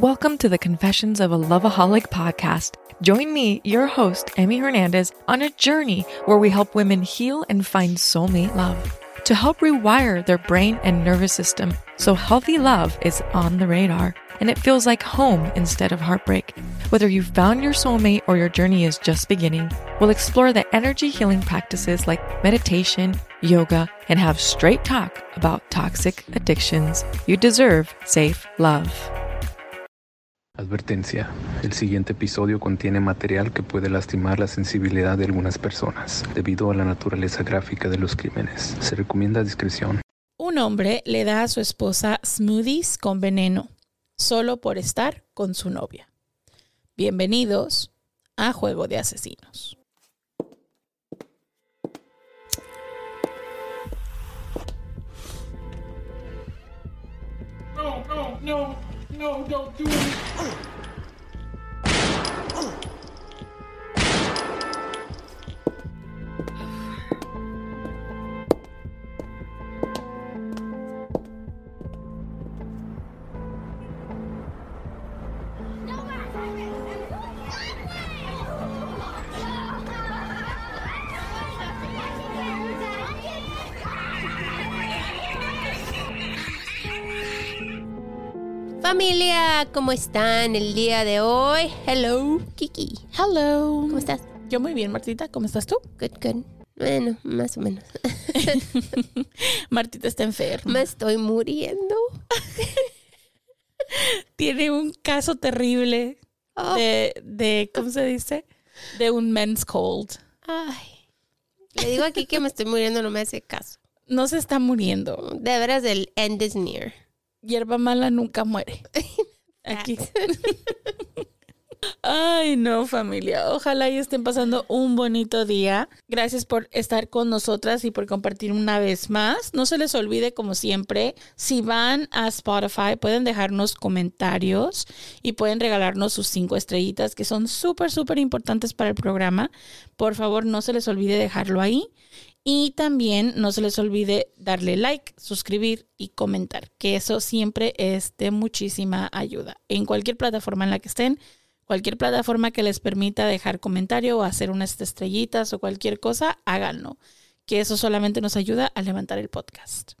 Welcome to the Confessions of a Loveaholic podcast. Join me, your host, Emmy Hernandez, on a journey where we help women heal and find soulmate love to help rewire their brain and nervous system so healthy love is on the radar and it feels like home instead of heartbreak. Whether you've found your soulmate or your journey is just beginning, we'll explore the energy healing practices like meditation, yoga, and have straight talk about toxic addictions. You deserve safe love. Advertencia. El siguiente episodio contiene material que puede lastimar la sensibilidad de algunas personas debido a la naturaleza gráfica de los crímenes. Se recomienda discreción. Un hombre le da a su esposa smoothies con veneno solo por estar con su novia. Bienvenidos a Juego de Asesinos. No, no, no, no, don't do it. ¿Cómo están el día de hoy? Hello, Kiki. Hello. ¿Cómo estás? Yo muy bien, Martita. ¿Cómo estás tú? Good, good. Bueno, más o menos. Martita está enferma. Me estoy muriendo. Tiene un caso terrible Oh, de, de, ¿cómo se dice? De un men's cold. Ay. Le digo aquí que me estoy muriendo, no me hace caso. No se está muriendo. De veras, el end is near. Hierba mala nunca muere. Aquí. Ay, no, familia. Ojalá y estén pasando un bonito día. Gracias por estar con nosotras y por compartir una vez más. No se les olvide, como siempre, si van a Spotify, pueden dejarnos comentarios y pueden regalarnos sus cinco estrellitas, que son súper, súper importantes para el programa. Por favor, no se les olvide dejarlo ahí. Y también no se les olvide darle like, suscribir y comentar, que eso siempre es de muchísima ayuda. En cualquier plataforma en la que estén, cualquier plataforma que les permita dejar comentario o hacer unas estrellitas o cualquier cosa, háganlo, que eso solamente nos ayuda a levantar el podcast.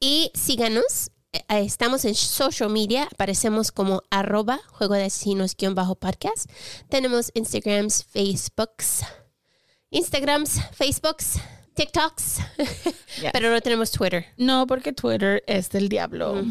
Y síganos. eh, Estamos en social media, aparecemos como arroba juego de asesinos guion bajo podcast. Tenemos Instagrams, Facebooks, Instagrams, Facebooks, TikToks, Yes. pero no tenemos Twitter. No, porque Twitter es del diablo.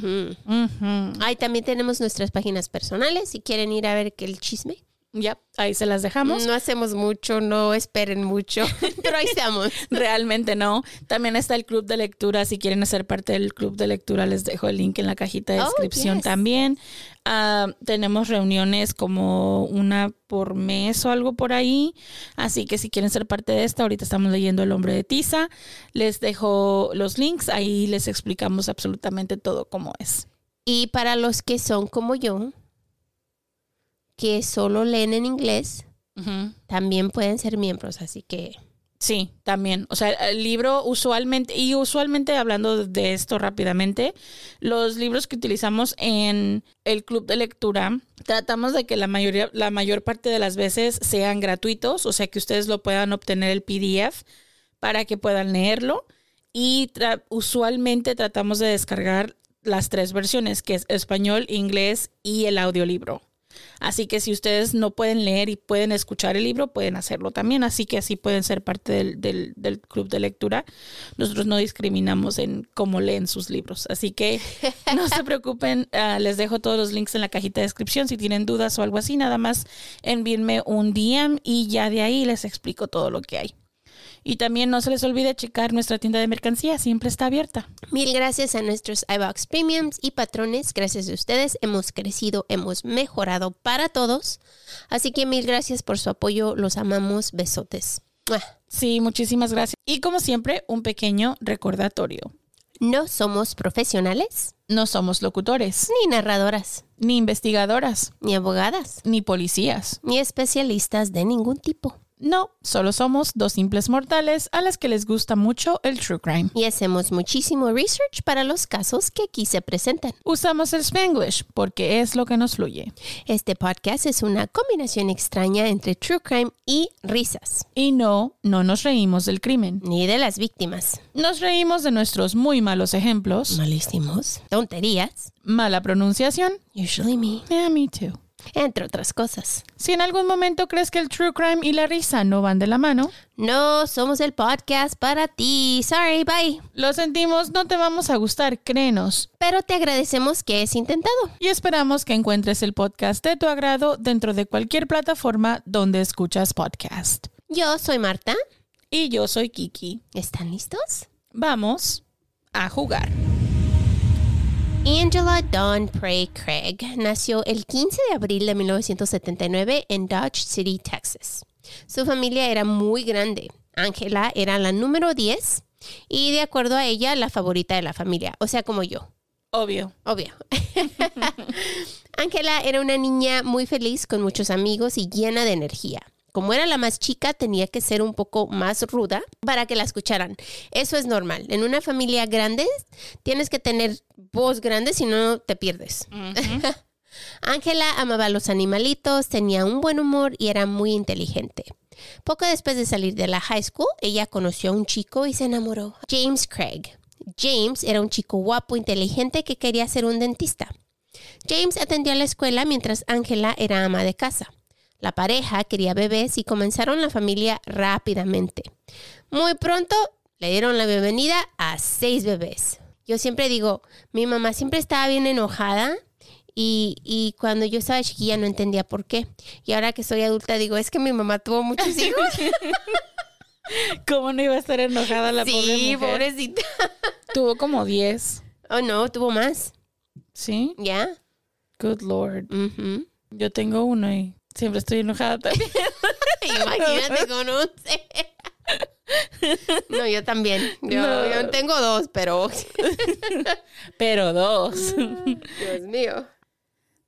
Ahí también tenemos nuestras páginas personales si quieren ir a ver el chisme. Yep, ahí se las dejamos. No hacemos mucho, no esperen mucho, pero ahí estamos. Realmente no. También está el club de lectura. Si quieren ser parte del club de lectura, les dejo el link en la cajita de Oh, descripción yes. también. Ah, tenemos reuniones como una por mes o algo por ahí. Así que si quieren ser parte de esta, ahorita estamos leyendo El hombre de Tiza. Les dejo los links. Ahí les explicamos absolutamente todo cómo es. Y para los que son como yo, que solo leen en inglés, también pueden ser miembros, así que Sí, también. O sea, el libro usualmente, y usualmente hablando de esto rápidamente, los libros que utilizamos en el club de lectura, tratamos de que la mayoría, la mayor parte de las veces sean gratuitos, o sea que ustedes lo puedan obtener el PDF para que puedan leerlo. Y usualmente tratamos de descargar las tres versiones, que es español, inglés y el audiolibro. Así que si ustedes no pueden leer y pueden escuchar el libro, pueden hacerlo también. Así que así pueden ser parte del, del- del club de lectura. Nosotros no discriminamos en cómo leen sus libros. Así que no se preocupen. ah, les dejo todos los links en la cajita de descripción. Si tienen dudas o algo así, nada más envíenme un DM y ya de ahí les explico todo lo que hay. Y también no se les olvide checar nuestra tienda de mercancía. Siempre está abierta. mil gracias a nuestros iBox Premiums y patrones. Gracias a ustedes hemos crecido, hemos mejorado para todos. Así que mil gracias por su apoyo. Los amamos. Besotes. Sí, muchísimas gracias. Y como siempre, un pequeño recordatorio. No somos profesionales, No somos locutores, ni narradoras, ni investigadoras, ni abogadas, ni policías. ni especialistas de ningún tipo. No, solo somos dos simples mortales a las que les gusta mucho el true crime. Y hacemos muchísimo research para los casos que aquí se presentan. Usamos el Spanglish porque es lo que nos fluye. Este podcast es una combinación extraña entre true crime y risas, Y no, no nos reímos del crimen. ni de las víctimas. Nos reímos de nuestros muy malos ejemplos, Malísimos, tonterías, mala pronunciación, usually me, yeah, me too. Entre otras cosas. Si en algún momento crees que el true crime y la risa no van de la mano, No somos el podcast para ti. Sorry, bye. lo sentimos, no te vamos a gustar, créenos. Pero te agradecemos que es intentado. Y esperamos que encuentres el podcast de tu agrado dentro de cualquier plataforma donde escuchas podcast. Yo soy Marta. Y yo soy Kiki. ¿Están listos? Vamos a jugar. Angela Dawn Prey Craig nació el 15 de abril de 1979 en Dodge City, Texas. Su familia era muy grande. Angela era la número 10 y de acuerdo a ella, la favorita de la familia, o sea, como yo. Obvio. Obvio. Angela era una niña muy feliz, con muchos amigos y llena de energía. Como era la más chica, tenía que ser un poco más ruda para que la escucharan. Eso es normal. En una familia grande tienes que tener voz grande, si no te pierdes. Ángela amaba a los animalitos, tenía un buen humor y era muy inteligente. Poco después de salir de la high school, ella conoció a un chico y se enamoró. James Craig. James era un chico guapo, inteligente que quería ser un dentista. James atendió a la escuela mientras Ángela era ama de casa. La pareja quería bebés y comenzaron la familia rápidamente. Muy pronto le dieron la bienvenida a seis bebés. Yo siempre digo, mi mamá siempre estaba bien enojada y, y cuando yo estaba chiquilla no entendía por qué. Y ahora que soy adulta digo, es que mi mamá tuvo muchos hijos. ¿Cómo no iba a estar enojada la pobre sí, mujer? pobrecita. Tuvo como 10. Oh, no, tuvo más. ¿Sí? ¿Ya? Good Lord. Yo tengo uno y siempre estoy enojada también. Imagínate con once. No, yo también. Yo, No. yo tengo dos, pero... Pero dos. Dios mío.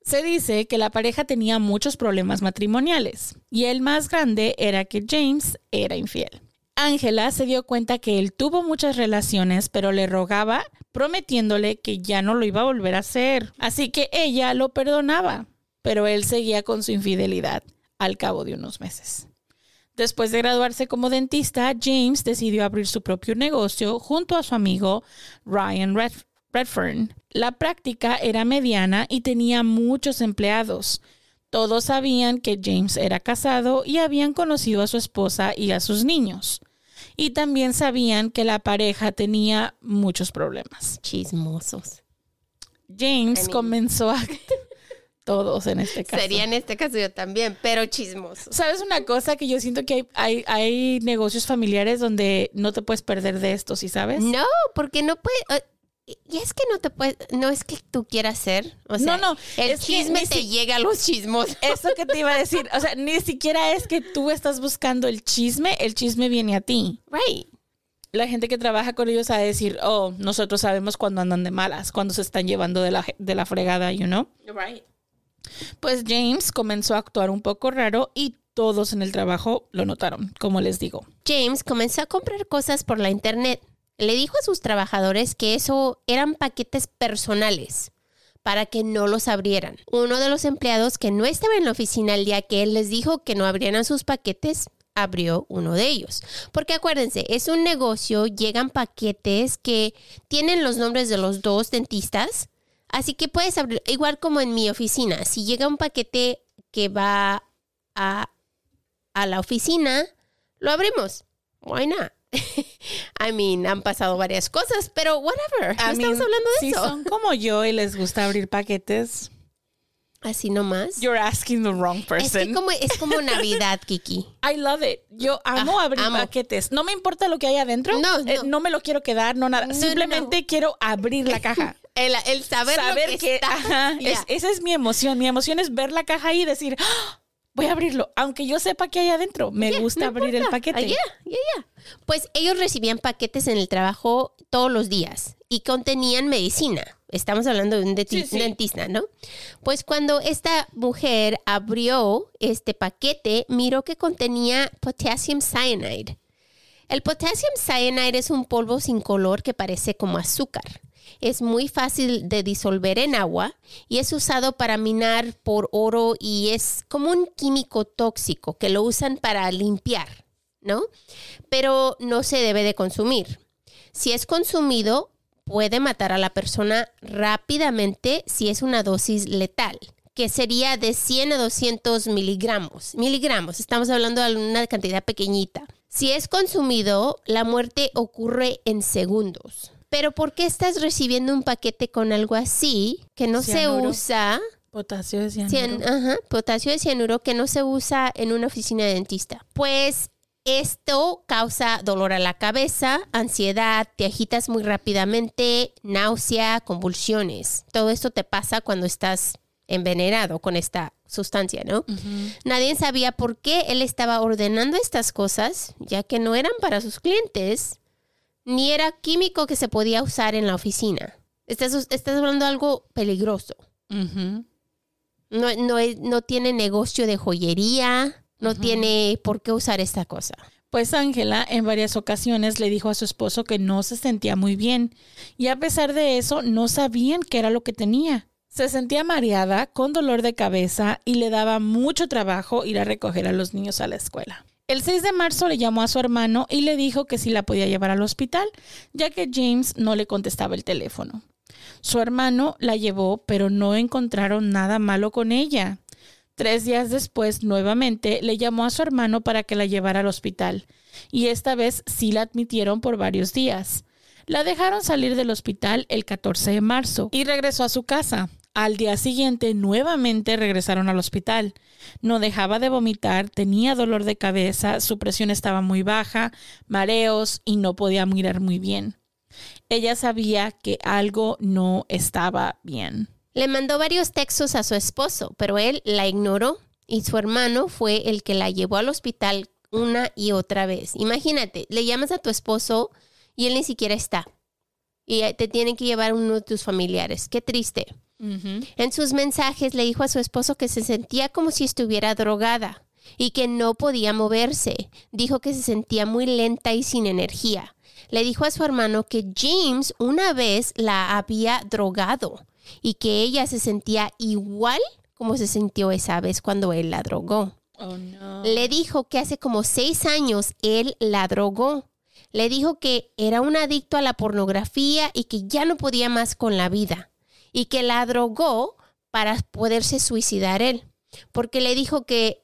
Se dice que la pareja tenía muchos problemas matrimoniales y el más grande era que James era infiel. Ángela se dio cuenta que él tuvo muchas relaciones, pero le rogaba prometiéndole que ya no lo iba a volver a hacer. Así que ella lo perdonaba, pero él seguía con su infidelidad al cabo de unos meses. Después de graduarse como dentista, James decidió abrir su propio negocio junto a su amigo Ryan Red- Redfern. La práctica era mediana y tenía muchos empleados. Todos sabían que James era casado y habían conocido a su esposa y a sus niños. Y también sabían que la pareja tenía muchos problemas. Chismosos. James I mean- comenzó a... Todos en este caso. Sería en este caso yo también, pero chismosos. ¿Sabes una cosa? Que yo siento que hay, hay, hay negocios familiares donde no te puedes perder de esto, ¿sí sabes? No, porque no puede... eh, y es que no te puedes... No es que tú quieras ser. O sea, No, no, El chisme te si- llega a los chismos. Eso que te iba a decir. O sea, ni siquiera es que tú estás buscando el chisme, el chisme viene a ti. Right. La gente que trabaja con ellos a decir, oh, nosotros sabemos cuando andan de malas, cuando se están llevando de la, de la fregada, you know? Right. Pues James comenzó a actuar un poco raro y todos en el trabajo lo notaron, como les digo. James comenzó a comprar cosas por la internet. Le dijo a sus trabajadores que eso eran paquetes personales para que no los abrieran. Uno de los empleados que no estaba en la oficina el día que él les dijo que no abrieran sus paquetes, abrió uno de ellos. Porque acuérdense, es un negocio, llegan paquetes que tienen los nombres de los dos dentistas. Así que puedes abrir, igual como en mi oficina, si llega un paquete que va a, a la oficina, lo abrimos. Why not? I mean, han pasado varias cosas, pero whatever. No I estamos mean, hablando de si eso. son como yo y les gusta abrir paquetes, Así nomás. you're asking the wrong Es person. que como, es como Navidad, Kiki. I love it. Yo amo Ah, abrir amo. paquetes. No me importa lo que hay adentro. No, Eh, no. me lo quiero quedar, no nada. No, Simplemente quiero abrir la caja. El, el saber, lo que, que, está. ajá, es- esa es mi emoción. Mi emoción es ver la caja y decir, "Ah, voy a abrirlo, aunque yo sepa que hay adentro. Me gusta abrir el paquete. Ah, ya, ya, ya. Pues ellos recibían paquetes en el trabajo todos los días y contenían medicina. Estamos hablando de un denti- Sí, sí. dentista, ¿no? Pues cuando esta mujer abrió este paquete, miró que contenía potassium cyanide. El potassium cyanide es un polvo sin color que parece como azúcar. Es muy fácil de disolver en agua y es usado para minar por oro y es como un químico tóxico que lo usan para limpiar, ¿no? Pero no se debe de consumir. Si es consumido, puede matar a la persona rápidamente si es una dosis letal, que sería de 100 a 200 miligramos. Miligramos, estamos hablando de una cantidad pequeñita. Si es consumido, la muerte ocurre en segundos. Pero ¿por qué estás recibiendo un paquete con algo así que no Cianuro. se usa? Potasio de cianuro. Cian- ajá, potasio de cianuro que no se usa en una oficina de dentista. Pues esto causa dolor a la cabeza, ansiedad, te agitas muy rápidamente, náusea, convulsiones. Todo esto te pasa cuando estás envenenado con esta sustancia, ¿no? Nadie sabía por qué él estaba ordenando estas cosas, ya que no eran para sus clientes, ni era químico que se podía usar en la oficina. Estás, estás hablando de algo peligroso. No, no tiene negocio de joyería, no tiene por qué usar esta cosa. Pues Ángela en varias ocasiones le dijo a su esposo que no se sentía muy bien y a pesar de eso no sabían qué era lo que tenía. Se sentía mareada, con dolor de cabeza y le daba mucho trabajo ir a recoger a los niños a la escuela. El 6 de marzo le llamó a su hermano y le dijo que si la podía llevar al hospital, ya que James no le contestaba el teléfono. Su hermano la llevó, pero no encontraron nada malo con ella. Tres días después, nuevamente, le llamó a su hermano para que la llevara al hospital, y esta vez sí la admitieron por varios días. La dejaron salir del hospital el 14 de marzo y regresó a su casa. Al día siguiente, nuevamente regresaron al hospital. No dejaba de vomitar, tenía dolor de cabeza, su presión estaba muy baja, mareos y no podía mirar muy bien. Ella sabía que algo no estaba bien. Le mandó varios textos a su esposo, pero él la ignoró y su hermano fue el que la llevó al hospital una y otra vez. Imagínate, le llamas a tu esposo y él ni siquiera está. Y te tienen que llevar uno de tus familiares. Qué triste. En sus mensajes le dijo a su esposo que se sentía como si estuviera drogada y que no podía moverse. Dijo que se sentía muy lenta y sin energía. Le dijo a su hermano que James una vez la había drogado y que ella se sentía igual como se sintió esa vez cuando él la drogó. Oh, no. Le dijo que hace como seis años él la drogó. Le dijo que era un adicto a la pornografía y que ya no podía más con la vida. Y que la drogó para poderse suicidar él. Porque le dijo que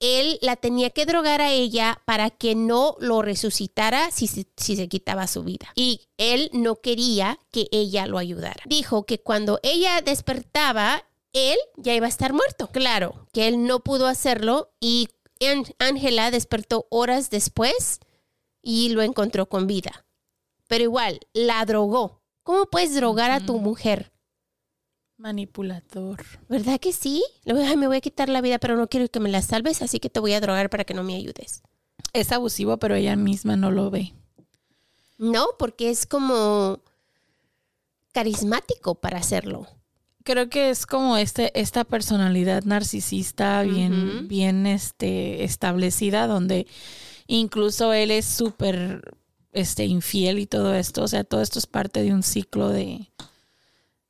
él la tenía que drogar a ella para que no lo resucitara si se, si se quitaba su vida. Y él no quería que ella lo ayudara. Dijo que cuando ella despertaba, él ya iba a estar muerto. Claro, que él no pudo hacerlo y Ángela despertó horas después y lo encontró con vida. Pero igual, la drogó. ¿Cómo puedes drogar a tu mujer? Manipulador. ¿Verdad que sí? Le voy, "Ay, me voy a quitar la vida, pero no quiero que me la salves, así que te voy a drogar para que no me ayudes. Es abusivo, pero ella misma no lo ve. No, porque es como carismático para hacerlo. Creo que es como este, esta personalidad narcisista bien, bien este, establecida, donde incluso él es súper este, infiel y todo esto. O sea, todo esto es parte de un ciclo de,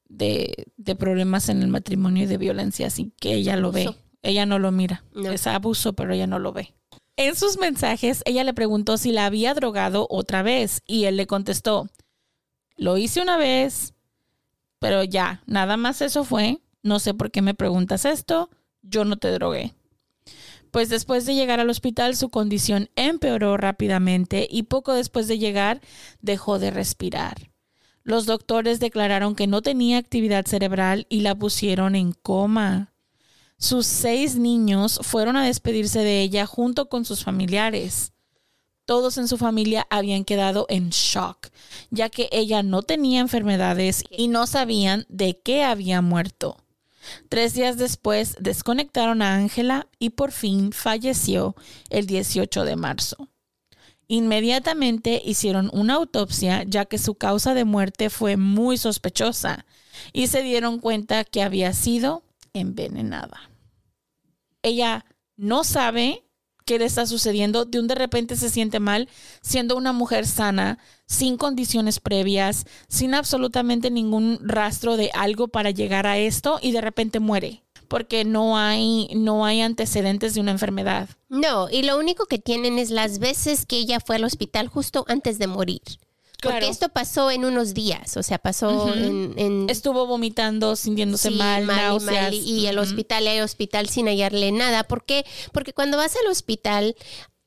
de, de problemas en el matrimonio y de violencia, así que ella lo ve. Ella no lo mira. No. Es abuso, pero ella no lo ve. En sus mensajes, ella le preguntó si la había drogado otra vez y él le contestó, lo hice una vez, pero ya, nada más eso fue. No sé por qué me preguntas esto. Yo no te drogué. Pues después de llegar al hospital su condición empeoró rápidamente y poco después de llegar dejó de respirar. Los doctores declararon que no tenía actividad cerebral y la pusieron en coma. Sus seis niños fueron a despedirse de ella junto con sus familiares. Todos en su familia habían quedado en shock, ya que ella no tenía enfermedades y no sabían de qué había muerto. Tres días después desconectaron a Ángela y por fin falleció el 18 de marzo. Inmediatamente hicieron una autopsia ya que su causa de muerte fue muy sospechosa y se dieron cuenta que había sido envenenada. Ella no sabe qué le está sucediendo, de un de repente se siente mal, siendo una mujer sana, sin condiciones previas, sin absolutamente ningún rastro de algo para llegar a esto y de repente muere porque no hay no hay antecedentes de una enfermedad. No, y lo único que tienen es las veces que ella fue al hospital justo antes de morir. Porque Claro. esto pasó en unos días, o sea, pasó en, en- Estuvo vomitando, sintiéndose sí, mal, y mal, Ujú. hospital, el hospital sin hallarle nada. ¿Por qué? Porque cuando vas al hospital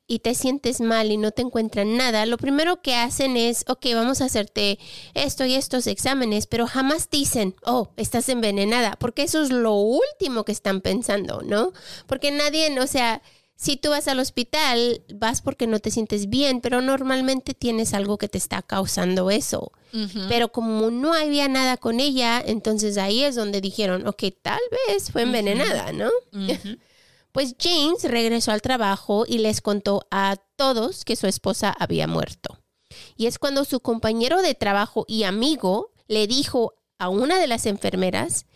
y te sientes mal y no te encuentran nada, lo primero que hacen es, ok, vamos a hacerte esto y estos exámenes, pero jamás dicen, oh, estás envenenada, porque eso es lo último que están pensando, ¿no? Porque nadie, o sea, si tú vas al hospital, vas porque no te sientes bien, pero normalmente tienes algo que te está causando eso. Pero como no había nada con ella, entonces ahí es donde dijeron, ok, tal vez fue envenenada, ¿no? Pues James regresó al trabajo y les contó a todos que su esposa había muerto. Y es cuando su compañero de trabajo y amigo le dijo a una de las enfermeras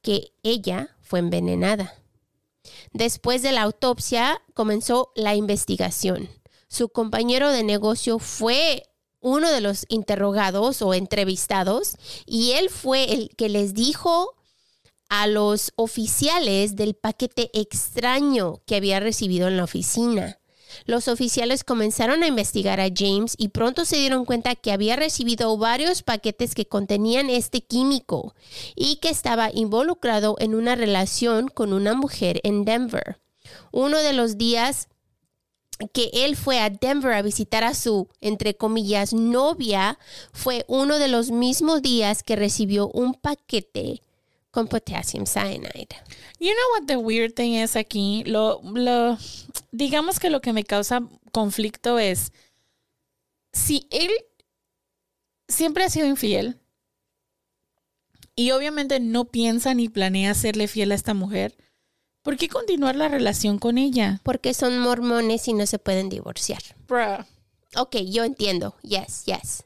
que ella fue envenenada. Después de la autopsia comenzó la investigación. Su compañero de negocio fue uno de los interrogados o entrevistados y él fue el que les dijo a los oficiales del paquete extraño que había recibido en la oficina. Los oficiales comenzaron a investigar a James y pronto se dieron cuenta que había recibido varios paquetes que contenían este químico y que estaba involucrado en una relación con una mujer en Denver. Uno de los días que él fue a Denver a visitar a su, entre comillas, novia, fue uno de los mismos días que recibió un paquete con potassium cyanide. You know what the weird thing es aquí? Lo, lo, digamos que lo que me causa conflicto es si él siempre ha sido infiel y obviamente no piensa ni planea serle fiel a esta mujer, ¿por qué continuar la relación con ella? Porque son mormones y no se pueden divorciar. Bruh. Ok, yo entiendo. Yes, yes.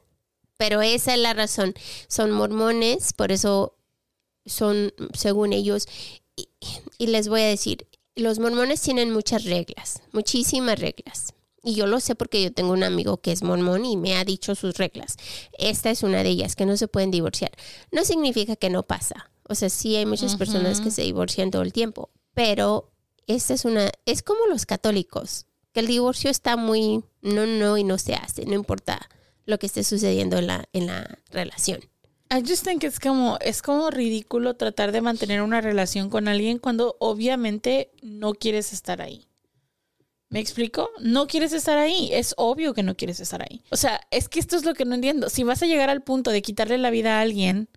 Pero esa es la razón. Son mormones, por eso son, según ellos, y, y les voy a decir, los mormones tienen muchas reglas, muchísimas reglas. Y yo lo sé porque yo tengo un amigo que es mormón y me ha dicho sus reglas. Esta es una de ellas, que no se pueden divorciar. No significa que no pasa. O sea, sí hay muchas personas que se divorcian todo el tiempo, pero esta es una, es como los católicos, que el divorcio está muy, no, no, y no se hace, no importa lo que esté sucediendo en la, en la relación. I just think es como, es como ridículo tratar de mantener una relación con alguien cuando obviamente no quieres estar ahí. ¿Me explico? No quieres estar ahí. Es obvio que no quieres estar ahí. O sea, es que esto es lo que no entiendo. Si vas a llegar al punto de quitarle la vida a alguien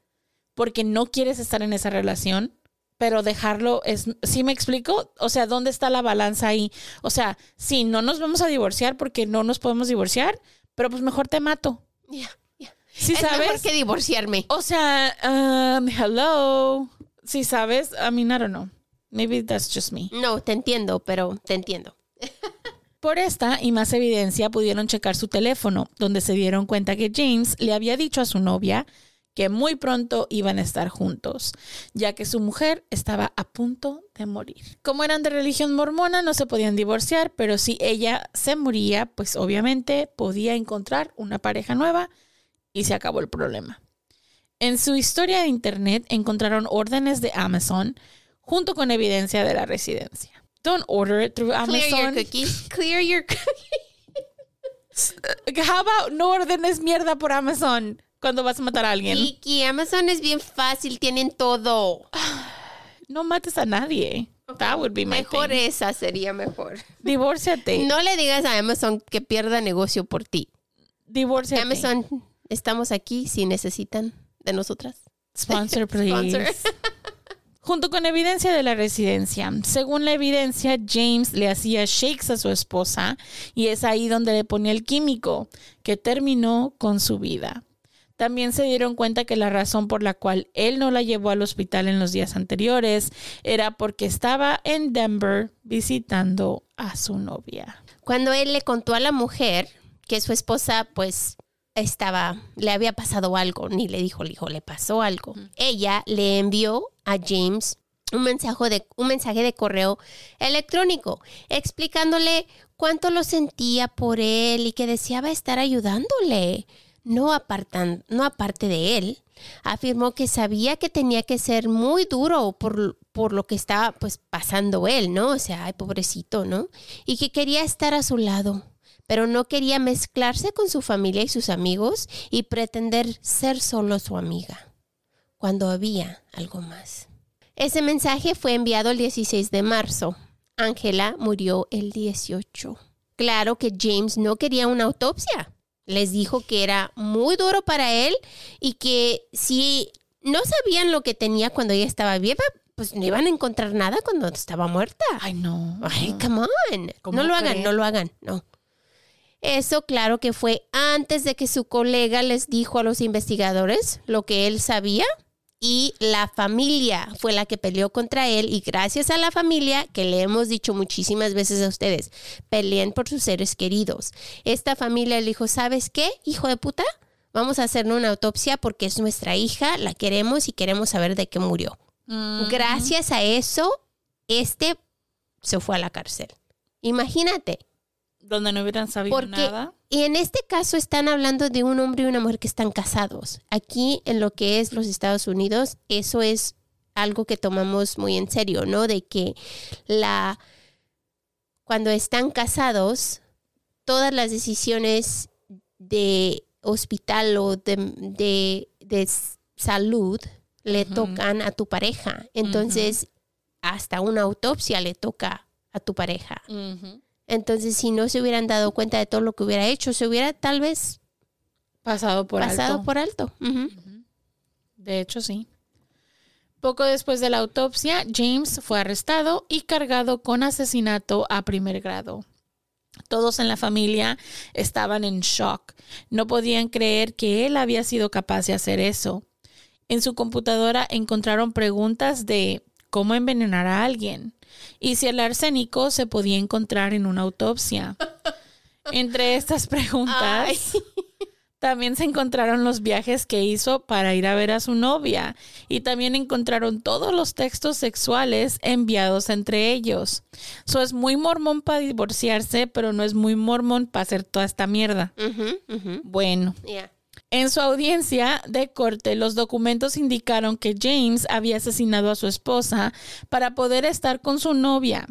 porque no quieres estar en esa relación, pero dejarlo es, ¿sí me explico? O sea, ¿dónde está la balanza ahí? O sea, sí, no nos vamos a divorciar porque no nos podemos divorciar, pero pues mejor te mato. Ya. ¿Sí es sabes? mejor que divorciarme. O sea, um, hello. Si sabes, I mean, I don't know. Maybe that's just me. No, te entiendo, pero te entiendo. Por esta y más evidencia pudieron checar su teléfono, donde se dieron cuenta que James le había dicho a su novia que muy pronto iban a estar juntos, ya que su mujer estaba a punto de morir. Como eran de religión mormona, no se podían divorciar, pero si ella se moría, pues obviamente podía encontrar una pareja nueva y se acabó el problema. En su historia de internet encontraron órdenes de Amazon junto con evidencia de la residencia. Don't order it through Clear your Amazon. cookies. Clear your cookies. How about no ordenes mierda por Amazon cuando vas a matar a alguien? Kiki, Amazon es bien fácil, tienen todo. No mates a nadie. That would be my Mejor thing. esa sería mejor. Divórciate. No le digas a Amazon que pierda negocio por ti. Divórciate. Amazon, estamos aquí si necesitan de nosotras. Sponsor, please. Sponsor. Junto con evidencia de la residencia. Según la evidencia, James le hacía shakes a su esposa y es ahí donde le ponía el químico que terminó con su vida. También se dieron cuenta que la razón por la cual él no la llevó al hospital en los días anteriores era porque estaba en Denver visitando a su novia. Cuando él le contó a la mujer que su esposa, pues, estaba, le había pasado algo, ni le dijo, le dijo, le pasó algo. Ella le envió a James un mensaje, de, un mensaje de correo electrónico explicándole cuánto lo sentía por él y que deseaba estar ayudándole no, apartan, no aparte de él, afirmó que sabía que tenía que ser muy duro por, por lo que estaba pues pasando él, ¿no? O sea, ay, pobrecito, ¿no? Y que quería estar a su lado, pero no quería mezclarse con su familia y sus amigos y pretender ser solo su amiga, cuando había algo más. Ese mensaje fue enviado el 16 de marzo. Ángela murió el 18. Claro que James no quería una autopsia les dijo que era muy duro para él y que si no sabían lo que tenía cuando ella estaba viva, pues no iban a encontrar nada cuando estaba muerta. Ay, no. Ay, come on. No lo hagan, no lo hagan, no. Eso claro que fue antes de que su colega les dijo a los investigadores lo que él sabía y la familia fue la que peleó contra él y gracias a la familia, que le hemos dicho muchísimas veces a ustedes, peleen por sus seres queridos. Esta familia le dijo, ¿sabes qué, hijo de puta? Vamos a hacerle una autopsia porque es nuestra hija, la queremos y queremos saber de qué murió. Gracias a eso, este se fue a la cárcel. Imagínate. Donde no hubieran sabido Porque nada. y en este caso están hablando de un hombre y una mujer que están casados. Aquí en lo que es los Estados Unidos, eso es algo que tomamos muy en serio, ¿no? De que la cuando están casados, todas las decisiones de hospital o de, de- de salud le tocan a tu pareja. Entonces, hasta una autopsia le toca a tu pareja. Entonces, si no se hubieran dado cuenta de todo lo que hubiera hecho, se hubiera tal vez Pasado por pasado alto. por alto. De hecho, sí. Poco después de la autopsia, James fue arrestado y cargado con asesinato a primer grado. Todos en la familia estaban en shock. No podían creer que él había sido capaz de hacer eso. En su computadora encontraron preguntas de cómo envenenar a alguien y si el arsénico se podía encontrar en una autopsia. Entre estas preguntas, también se encontraron los viajes que hizo para ir a ver a su novia y también encontraron todos los textos sexuales enviados entre ellos. Eso es muy mormón para divorciarse, pero no es muy mormón para hacer toda esta mierda. Bueno, Yeah. En su audiencia de corte, los documentos indicaron que James había asesinado a su esposa para poder estar con su novia.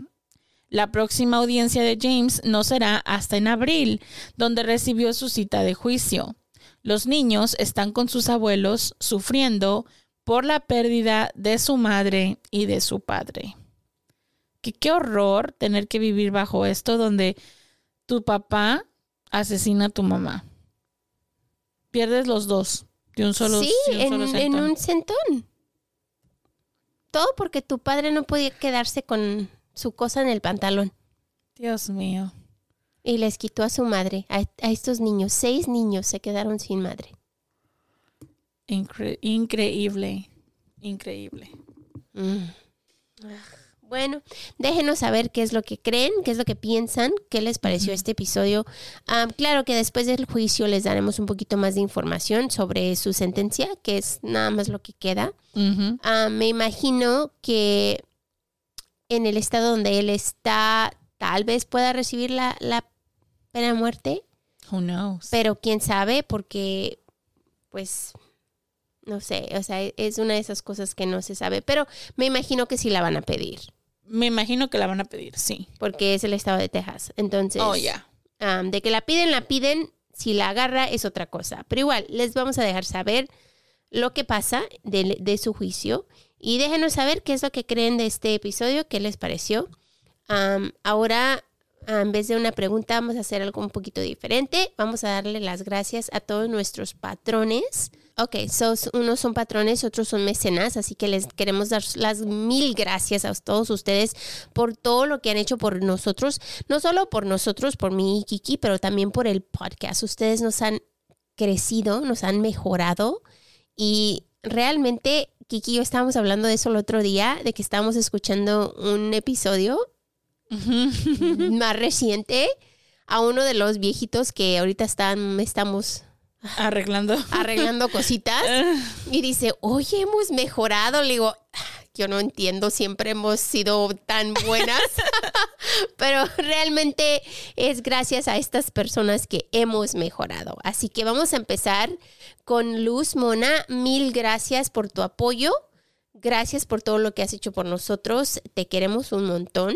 La próxima audiencia de James no será hasta en abril, donde recibió su cita de juicio. Los niños están con sus abuelos sufriendo por la pérdida de su madre y de su padre. Qué horror tener que vivir bajo esto donde tu papá asesina a tu mamá. Pierdes los dos de un solo, sí, de un en, solo en centón. un centón. Todo porque tu padre no podía quedarse con su cosa en el pantalón. Dios mío. Y les quitó a su madre, a, a estos niños. Seis niños se quedaron sin madre. Incre- increíble. Increíble. Mm. Bueno, déjenos saber qué es lo que creen, qué es lo que piensan, qué les pareció este episodio. Ah, claro que después del juicio les daremos un poquito más de información sobre su sentencia, que es nada más lo que queda. Me imagino que en el estado donde él está, tal vez pueda recibir la, la pena de muerte, Who knows? pero quién sabe, porque, pues, no sé, o sea, es una de esas cosas que no se sabe, pero me imagino que sí la van a pedir, Me imagino que la van a pedir, sí. porque es el estado de Texas. Entonces, Oh, ya. de que la piden, la piden, si la agarra es otra cosa. Pero igual, les vamos a dejar saber lo que pasa de, de su juicio y déjenos saber qué es lo que creen de este episodio, qué les pareció. Ahora, ah, en vez de una pregunta, vamos a hacer algo un poquito diferente. Vamos a darle las gracias a todos nuestros patrones. Ok, so, unos son patrones, otros son mecenas, así que les queremos dar las mil gracias a todos ustedes por todo lo que han hecho por nosotros, no solo por nosotros, por mí y Kiki, pero también por el podcast. Ustedes nos han crecido, nos han mejorado y realmente Kiki y yo estábamos hablando de eso el otro día, de que estábamos escuchando un episodio más reciente a uno de los viejitos que ahorita están, estamos Arreglando. arreglando cositas y dice, oye, hemos mejorado. Le digo, yo no entiendo, siempre hemos sido tan buenas, pero realmente es gracias a estas personas que hemos mejorado. Así que vamos a empezar con Luz Mona. Mil gracias por tu apoyo. Gracias por todo lo que has hecho por nosotros. Te queremos un montón.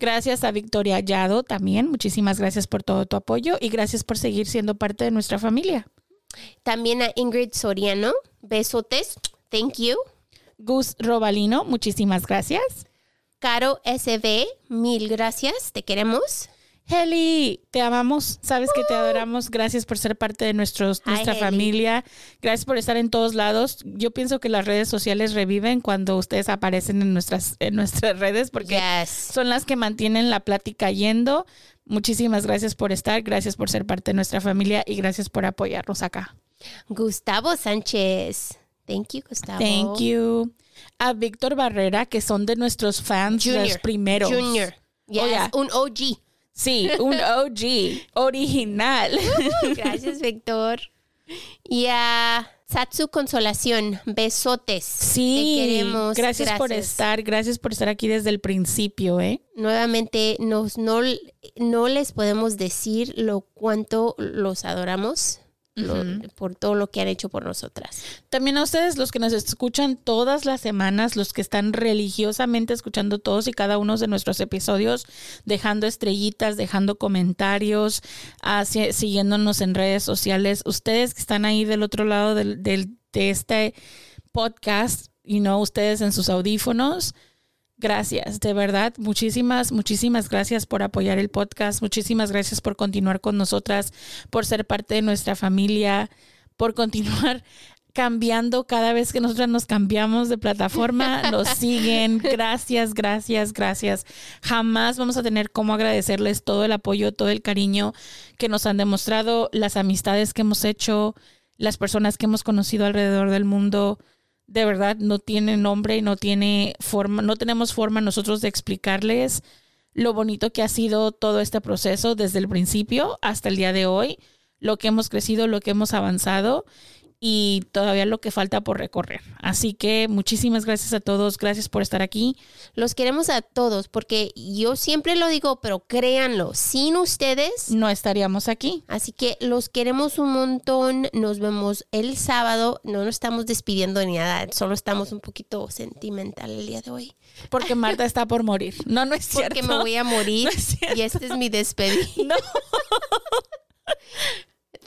Gracias a Victoria Hallado también. Muchísimas gracias por todo tu apoyo y gracias por seguir siendo parte de nuestra familia. También a Ingrid Soriano. Besotes. Thank you. Gus Robalino, muchísimas gracias. Caro SB. Mil gracias. Te queremos. Heli, te amamos, sabes que te adoramos. Gracias por ser parte de nuestros, nuestra familia. Gracias por estar en todos lados. Yo pienso que las redes sociales reviven cuando ustedes aparecen en nuestras, en nuestras redes porque Yes. son las que mantienen la plática yendo. Muchísimas gracias por estar, gracias por ser parte de nuestra familia y gracias por apoyarnos acá. Gustavo Sánchez. Thank you, Gustavo. Thank you. A Víctor Barrera, que son de nuestros fans los primeros. Junior. Yes, yeah. un OG. Sí, un OG, original. Gracias, Víctor. Y a Satsu Consolación, besotes. Sí, Te queremos. Gracias, por estar, gracias por estar aquí desde el principio, ¿eh? Nuevamente, nos, no, no les podemos decir lo cuánto los adoramos lo- por todo lo que han hecho por nosotras. También a ustedes, los que nos escuchan todas las semanas, los que están religiosamente escuchando todos y cada uno de nuestros episodios, dejando estrellitas, dejando comentarios, si- siguiéndonos en redes sociales, ustedes que están ahí del otro lado del, del- de este podcast, y no ustedes en sus audífonos. Gracias, de verdad, muchísimas, muchísimas gracias por apoyar el podcast, muchísimas gracias por continuar con nosotras, por ser parte de nuestra familia, por continuar cambiando cada vez que nosotras nos cambiamos de plataforma, nos siguen. Gracias, gracias, gracias. Jamás vamos a tener cómo agradecerles todo el apoyo, todo el cariño que nos han demostrado, las amistades que hemos hecho, las personas que hemos conocido alrededor del mundo. De verdad, no tiene nombre y no tiene forma, no tenemos forma nosotros de explicarles lo bonito que ha sido todo este proceso desde el principio hasta el día de hoy, lo que hemos crecido, lo que hemos avanzado y todavía lo que falta por recorrer. Así que muchísimas gracias a todos, gracias por estar aquí. Los queremos a todos porque yo siempre lo digo, pero créanlo, sin ustedes No estaríamos aquí. Así que los queremos un montón. Nos vemos el sábado. No nos estamos despidiendo ni nada. Solo estamos un poquito sentimental el día de hoy. Porque Marta está por morir. No, no es cierto. Porque me voy a morir. No es cierto. y este es mi despedida. No,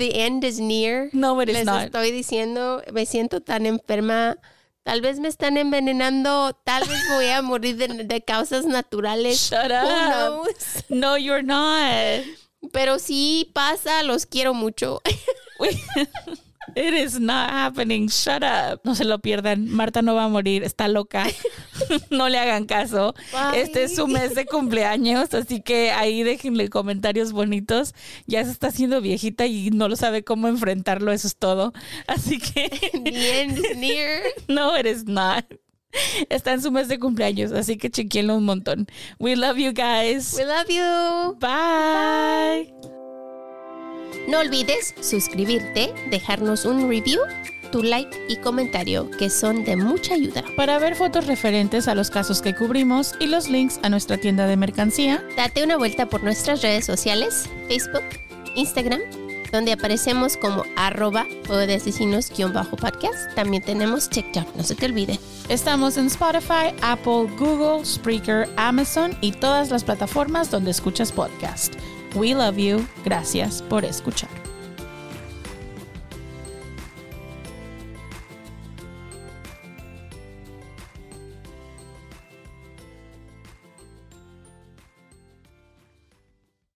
The end is near. no, it is Les not. estoy diciendo, me siento tan enferma. Tal vez me están envenenando. Tal vez voy a morir de, de causas naturales. Shut Who up. knows? No, you're not. Pero sí pasa. Los quiero mucho. It is not happening. Shut up. No se lo pierdan. Marta no va a morir. Está loca. no le hagan caso. Bye. Este es su mes de cumpleaños, así que ahí déjenle comentarios bonitos. Ya se está haciendo viejita y no lo sabe cómo enfrentarlo. Eso es todo. Así que The end is near. no, it is not. Está en su mes de cumpleaños, así que chequenlo un montón. We love you guys. We love you. Bye. No olvides suscribirte, dejarnos un review, tu like y comentario, que son de mucha ayuda. Para ver fotos referentes a los casos que cubrimos y los links a nuestra tienda de mercancía, Date una vuelta por nuestras redes sociales, Facebook, Instagram, donde aparecemos como arroba juego de asesinos-podcast. También tenemos TikTok, no se te olvide. estamos en Spotify, Apple, Google, Spreaker, Amazon y todas las plataformas donde escuchas podcast. We love you. Gracias por escuchar.